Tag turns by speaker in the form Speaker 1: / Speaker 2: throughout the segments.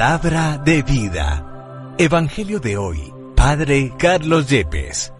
Speaker 1: Palabra de vida. Evangelio de hoy. Padre Carlos Yepes.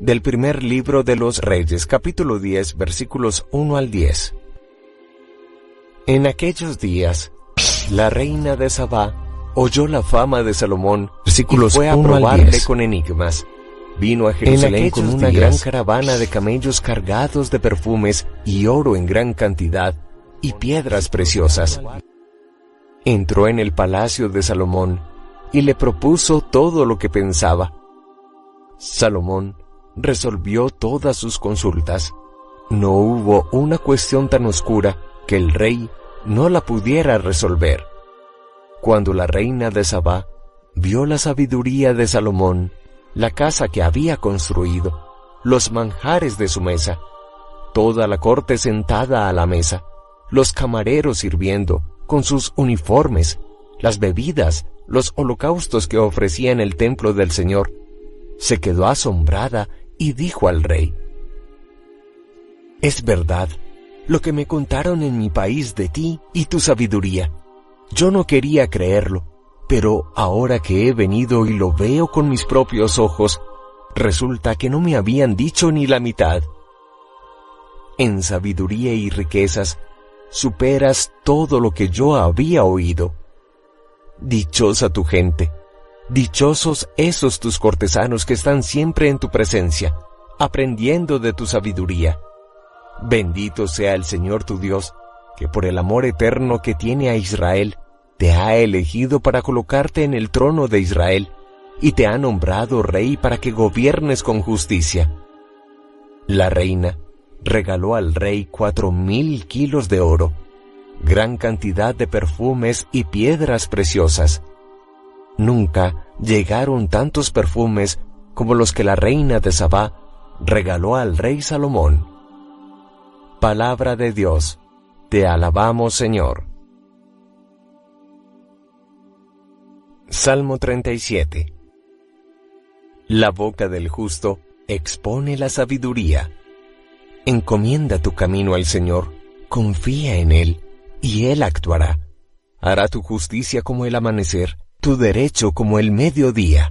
Speaker 2: Del primer libro de los Reyes, capítulo 10, versículos 1 al 10. En aquellos días, la reina de Sabá oyó la fama de Salomón
Speaker 1: Versículos
Speaker 2: y fue a
Speaker 1: 1 al
Speaker 2: probarle
Speaker 1: 10.
Speaker 2: con enigmas. Vino a Jerusalén con una
Speaker 1: días,
Speaker 2: gran caravana de camellos cargados de perfumes y oro en gran cantidad y piedras preciosas. Entró en el palacio de Salomón y le propuso todo lo que pensaba. Salomón resolvió todas sus consultas. No hubo una cuestión tan oscura que el rey no la pudiera resolver. Cuando la reina de Sabá vio la sabiduría de Salomón, la casa que había construido, los manjares de su mesa, toda la corte sentada a la mesa, los camareros sirviendo, con sus uniformes, las bebidas, los holocaustos que ofrecía en el templo del Señor, se quedó asombrada y dijo al rey, Es verdad lo que me contaron en mi país de ti y tu sabiduría. Yo no quería creerlo, pero ahora que he venido y lo veo con mis propios ojos, resulta que no me habían dicho ni la mitad. En sabiduría y riquezas, superas todo lo que yo había oído. Dichosa tu gente, dichosos esos tus cortesanos que están siempre en tu presencia, aprendiendo de tu sabiduría. Bendito sea el Señor tu Dios, que por el amor eterno que tiene a Israel, te ha elegido para colocarte en el trono de Israel, y te ha nombrado rey para que gobiernes con justicia. La reina regaló al rey cuatro mil kilos de oro, gran cantidad de perfumes y piedras preciosas. Nunca llegaron tantos perfumes como los que la reina de Sabá regaló al rey Salomón. Palabra de Dios, te alabamos Señor. Salmo 37 La boca del justo expone la sabiduría. Encomienda tu camino al Señor, confía en Él, y Él actuará. Hará tu justicia como el amanecer, tu derecho como el mediodía.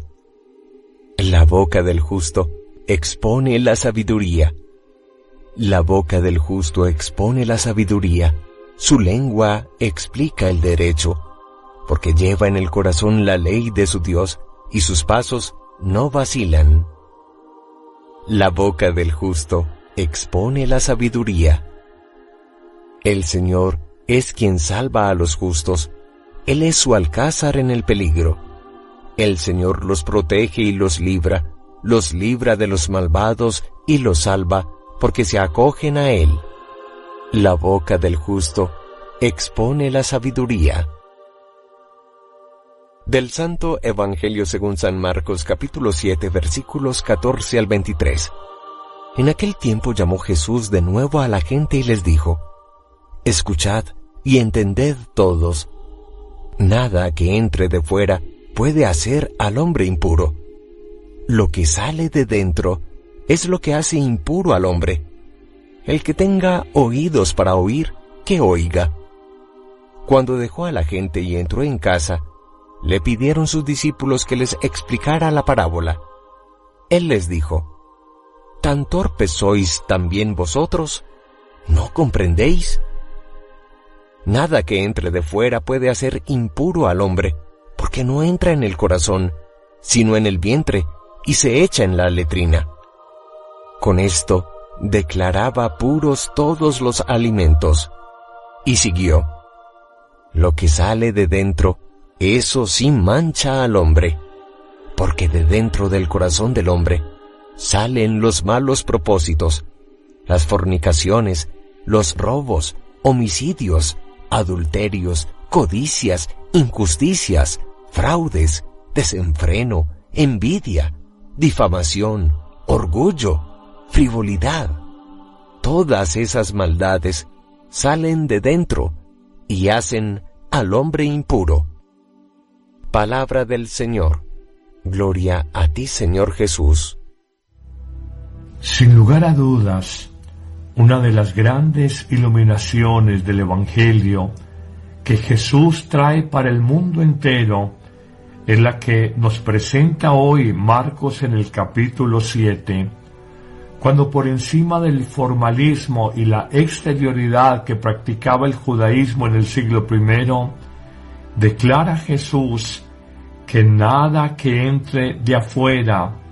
Speaker 2: La boca del justo expone la sabiduría. La boca del justo expone la sabiduría, su lengua explica el derecho, porque lleva en el corazón la ley de su Dios, y sus pasos no vacilan. La boca del justo expone la sabiduría. El Señor es quien salva a los justos, Él es su alcázar en el peligro. El Señor los protege y los libra, los libra de los malvados y los salva, porque se acogen a Él. La boca del justo expone la sabiduría. Del Santo Evangelio según San Marcos capítulo 7 versículos 14 al 23. En aquel tiempo llamó Jesús de nuevo a la gente y les dijo, Escuchad y entended todos. Nada que entre de fuera puede hacer al hombre impuro. Lo que sale de dentro es lo que hace impuro al hombre. El que tenga oídos para oír, que oiga. Cuando dejó a la gente y entró en casa, le pidieron sus discípulos que les explicara la parábola. Él les dijo, ¿Tan torpes sois también vosotros? ¿No comprendéis? Nada que entre de fuera puede hacer impuro al hombre, porque no entra en el corazón, sino en el vientre, y se echa en la letrina. Con esto declaraba puros todos los alimentos. Y siguió. Lo que sale de dentro, eso sí mancha al hombre, porque de dentro del corazón del hombre salen los malos propósitos, las fornicaciones, los robos, homicidios, adulterios, codicias, injusticias, fraudes, desenfreno, envidia, difamación, orgullo, frivolidad. Todas esas maldades salen de dentro y hacen al hombre impuro. Palabra del Señor. Gloria a ti, Señor Jesús.
Speaker 3: Sin lugar a dudas, una de las grandes iluminaciones del Evangelio que Jesús trae para el mundo entero es la que nos presenta hoy Marcos en el capítulo 7, cuando por encima del formalismo y la exterioridad que practicaba el judaísmo en el siglo I, declara Jesús que nada que entre de afuera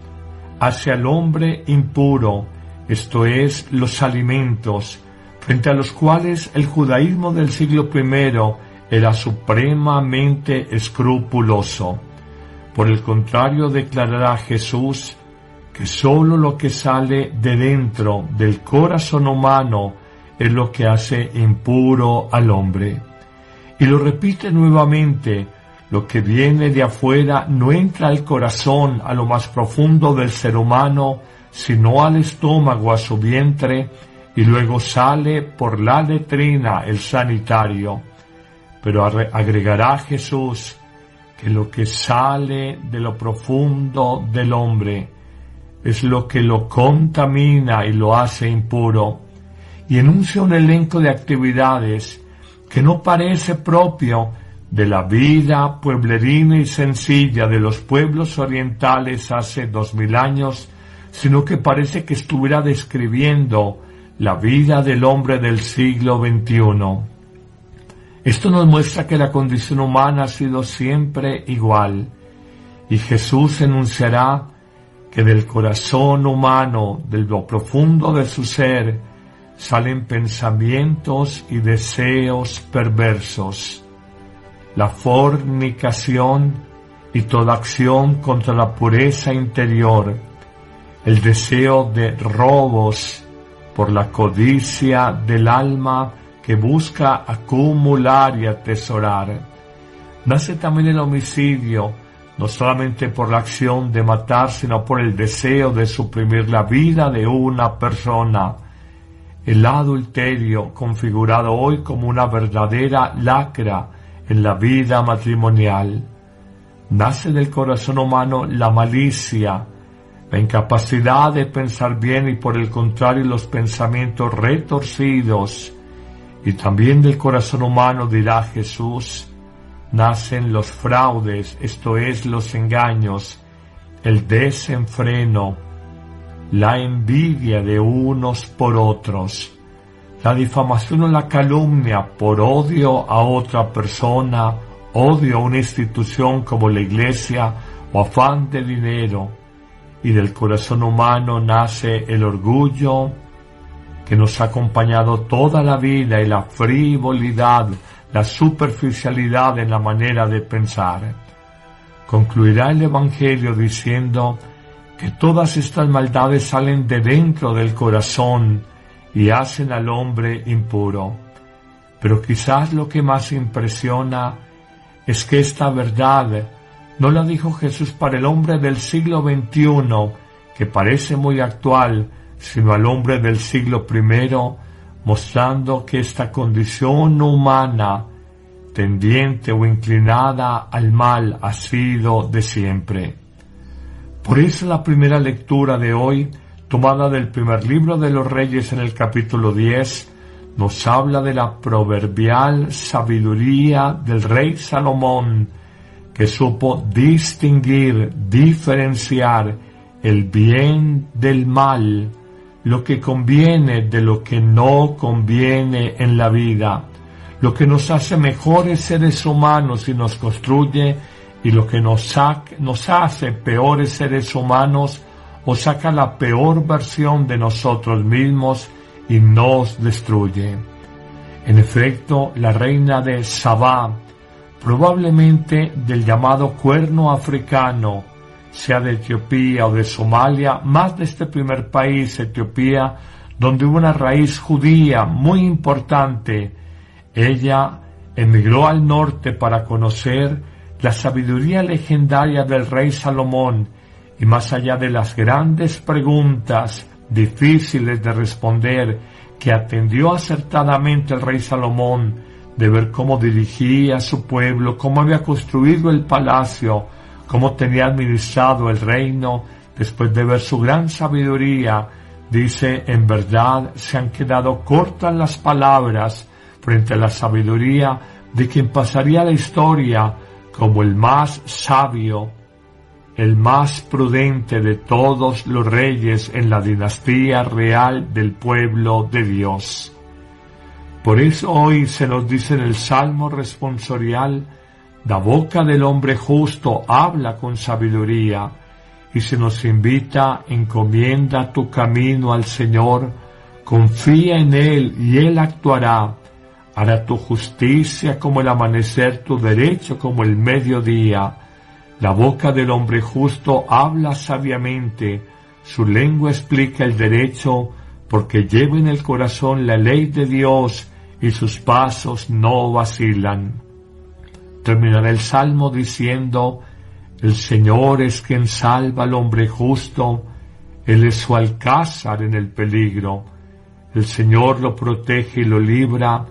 Speaker 3: hacia el hombre impuro, esto es, los alimentos, frente a los cuales el judaísmo del siglo I era supremamente escrupuloso. Por el contrario, declarará Jesús que sólo lo que sale de dentro del corazón humano es lo que hace impuro al hombre. Y lo repite nuevamente, lo que viene de afuera no entra al corazón, a lo más profundo del ser humano, sino al estómago, a su vientre, y luego sale por la letrina el sanitario. Pero agregará Jesús que lo que sale de lo profundo del hombre es lo que lo contamina y lo hace impuro, y enuncia un elenco de actividades que no parece propio de la vida pueblerina y sencilla de los pueblos orientales hace dos mil años, sino que parece que estuviera describiendo la vida del hombre del siglo XXI. Esto nos muestra que la condición humana ha sido siempre igual y Jesús enunciará que del corazón humano, de lo profundo de su ser, salen pensamientos y deseos perversos. La fornicación y toda acción contra la pureza interior, el deseo de robos por la codicia del alma que busca acumular y atesorar. Nace también el homicidio, no solamente por la acción de matar, sino por el deseo de suprimir la vida de una persona. El adulterio, configurado hoy como una verdadera lacra en la vida matrimonial. Nace del corazón humano la malicia, la incapacidad de pensar bien y por el contrario los pensamientos retorcidos, y también del corazón humano, dirá Jesús, nacen los fraudes, esto es, los engaños, el desenfreno, la envidia de unos por otros, la difamación o la calumnia por odio a otra persona, odio a una institución como la iglesia o afán de dinero, y del corazón humano nace el orgullo, que nos ha acompañado toda la vida y la frivolidad, la superficialidad en la manera de pensar. Concluirá el Evangelio diciendo que todas estas maldades salen de dentro del corazón y hacen al hombre impuro. Pero quizás lo que más impresiona es que esta verdad no la dijo Jesús para el hombre del siglo XXI, que parece muy actual, sino al hombre del siglo I, mostrando que esta condición humana, tendiente o inclinada al mal, ha sido de siempre. Por eso la primera lectura de hoy, tomada del primer libro de los Reyes en el capítulo 10, nos habla de la proverbial sabiduría del rey Salomón, que supo distinguir, diferenciar el bien del mal, lo que conviene de lo que no conviene en la vida, lo que nos hace mejores seres humanos y nos construye y lo que nos, nos hace peores seres humanos o saca la peor versión de nosotros mismos y nos destruye. En efecto, la reina de Sabá, probablemente del llamado cuerno africano, sea de Etiopía o de Somalia, más de este primer país, Etiopía, donde hubo una raíz judía muy importante. Ella emigró al norte para conocer la sabiduría legendaria del rey Salomón y más allá de las grandes preguntas difíciles de responder que atendió acertadamente el rey Salomón, de ver cómo dirigía su pueblo, cómo había construido el palacio, cómo tenía administrado el reino después de ver su gran sabiduría, Dice, en verdad se han quedado cortas las palabras frente a la sabiduría de quien pasaría la historia como el más sabio, el más prudente de todos los reyes en la dinastía real del pueblo de Dios. Por eso hoy se nos dice en el Salmo responsorial, la boca del hombre justo habla con sabiduría, y se nos invita, encomienda tu camino al Señor, confía en Él y Él actuará, hará tu justicia como el amanecer, tu derecho como el mediodía. La boca del hombre justo habla sabiamente, su lengua explica el derecho, porque lleva en el corazón la ley de Dios y sus pasos no vacilan. Terminará el salmo diciendo, el Señor es quien salva al hombre justo, Él es su alcázar en el peligro. El Señor lo protege y lo libra,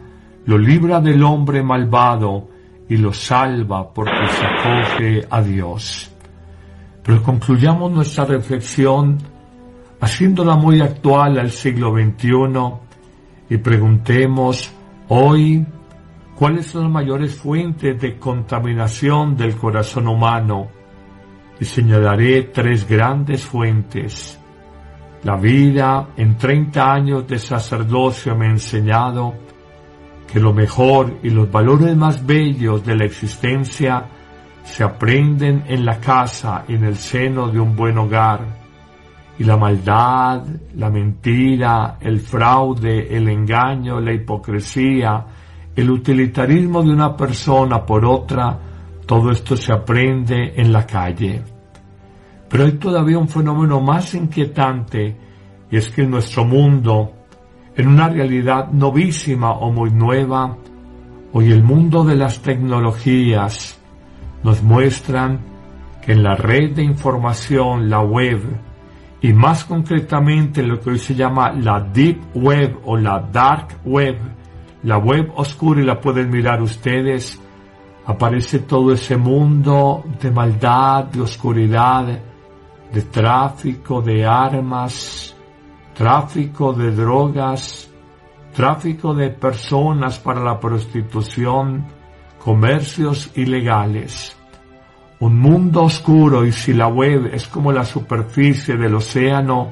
Speaker 3: lo libra del hombre malvado y lo salva porque se acoge a Dios. Pero concluyamos nuestra reflexión haciéndola muy actual al siglo XXI y preguntemos hoy cuáles son las mayores fuentes de contaminación del corazón humano y señalaré tres grandes fuentes. La vida en 30 años de sacerdocio me ha enseñado que lo mejor y los valores más bellos de la existencia se aprenden en la casa en el seno de un buen hogar. Y la maldad, la mentira, el fraude, el engaño, la hipocresía, el utilitarismo de una persona por otra, todo esto se aprende en la calle. Pero hay todavía un fenómeno más inquietante y es que en nuestro mundo, en una realidad novísima o muy nueva, hoy el mundo de las tecnologías nos muestran que en la red de información, la web, y más concretamente lo que hoy se llama la Deep Web o la Dark Web, la web oscura y la pueden mirar ustedes, aparece todo ese mundo de maldad, de oscuridad, de tráfico de armas, tráfico de drogas, tráfico de personas para la prostitución, comercios ilegales. Un mundo oscuro y si la web es como la superficie del océano,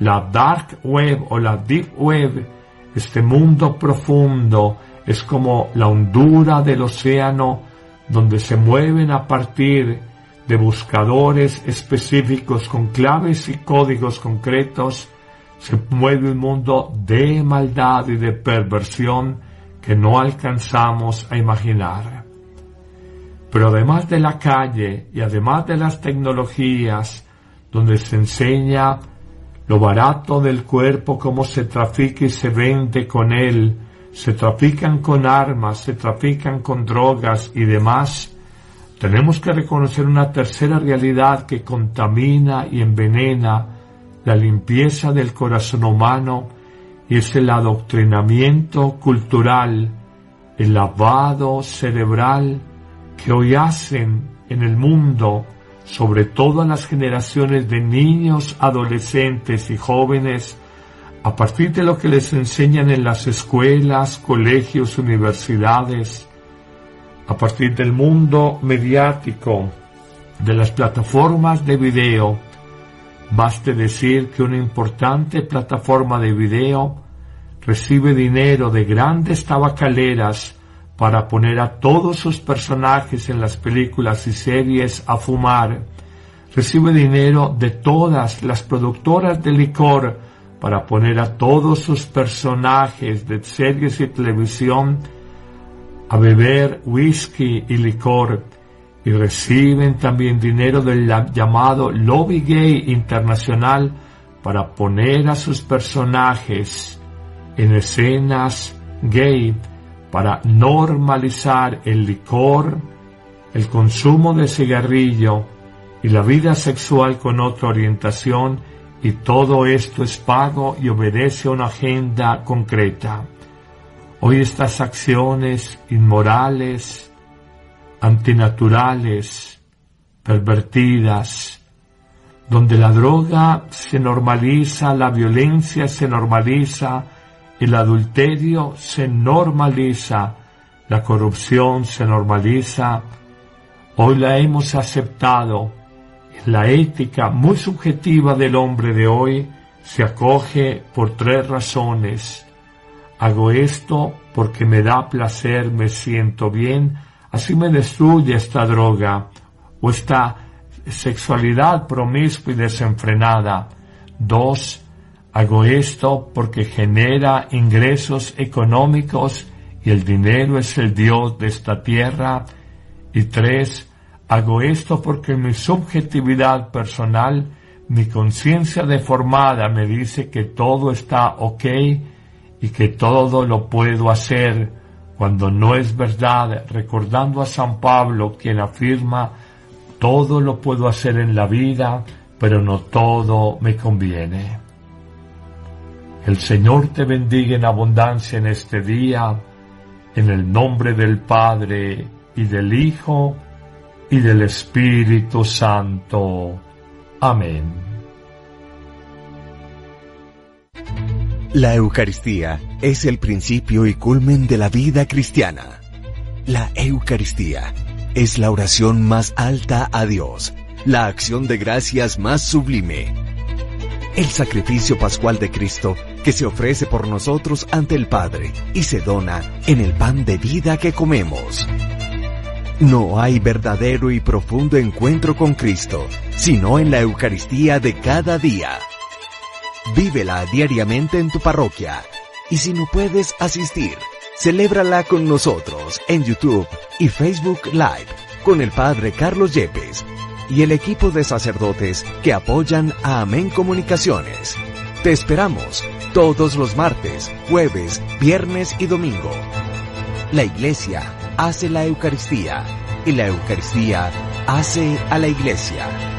Speaker 3: la dark web o la deep web, este mundo profundo es como la hondura del océano donde se mueven a partir de buscadores específicos con claves y códigos concretos, se mueve un mundo de maldad y de perversión que no alcanzamos a imaginar. Pero además de la calle y además de las tecnologías, donde se enseña lo barato del cuerpo, cómo se trafica y se vende con él, se trafican con armas, se trafican con drogas y demás, tenemos que reconocer una tercera realidad que contamina y envenena la limpieza del corazón humano es el adoctrinamiento cultural, el lavado cerebral que hoy hacen en el mundo, sobre todo en las generaciones de niños, adolescentes y jóvenes, a partir de lo que les enseñan en las escuelas, colegios, universidades, a partir del mundo mediático, de las plataformas de video, baste decir que una importante plataforma de video recibe dinero de grandes tabacaleras para poner a todos sus personajes en las películas y series a fumar, recibe dinero de todas las productoras de licor para poner a todos sus personajes de series y televisión a beber whisky y licor y reciben también dinero del llamado lobby gay internacional para poner a sus personajes en escenas gay para normalizar el licor, el consumo de cigarrillo y la vida sexual con otra orientación y todo esto es pago y obedece a una agenda concreta. Hoy estas acciones inmorales, antinaturales, pervertidas, donde la droga se normaliza, la violencia se normaliza, el adulterio se normaliza, la corrupción se normaliza, hoy la hemos aceptado. La ética muy subjetiva del hombre de hoy se acoge por tres razones. Hago esto porque me da placer, me siento bien, así me destruye esta droga o esta sexualidad promiscua y desenfrenada. Dos, hago esto porque genera ingresos económicos y el dinero es el Dios de esta tierra. Y tres, hago esto porque mi subjetividad personal, mi conciencia deformada me dice que todo está ok y que todo lo puedo hacer cuando no es verdad, recordando a San Pablo quien afirma todo lo puedo hacer en la vida, pero no todo me conviene. El Señor te bendiga en abundancia en este día, en el nombre del Padre y del Hijo y del Espíritu Santo. Amén.
Speaker 1: La Eucaristía es el principio y culmen de la vida cristiana. La Eucaristía es la oración más alta a Dios, la acción de gracias más sublime. El sacrificio pascual de Cristo que se ofrece por nosotros ante el Padre y se dona en el pan de vida que comemos. No hay verdadero y profundo encuentro con Cristo, sino en la Eucaristía de cada día. Vívela diariamente en tu parroquia y si no puedes asistir, Celébrala con nosotros en YouTube y Facebook Live con el Padre Carlos Yepes y el equipo de sacerdotes que apoyan a Amén Comunicaciones. Te esperamos todos los martes, jueves, viernes y domingo. La Iglesia hace la Eucaristía y la Eucaristía hace a la Iglesia.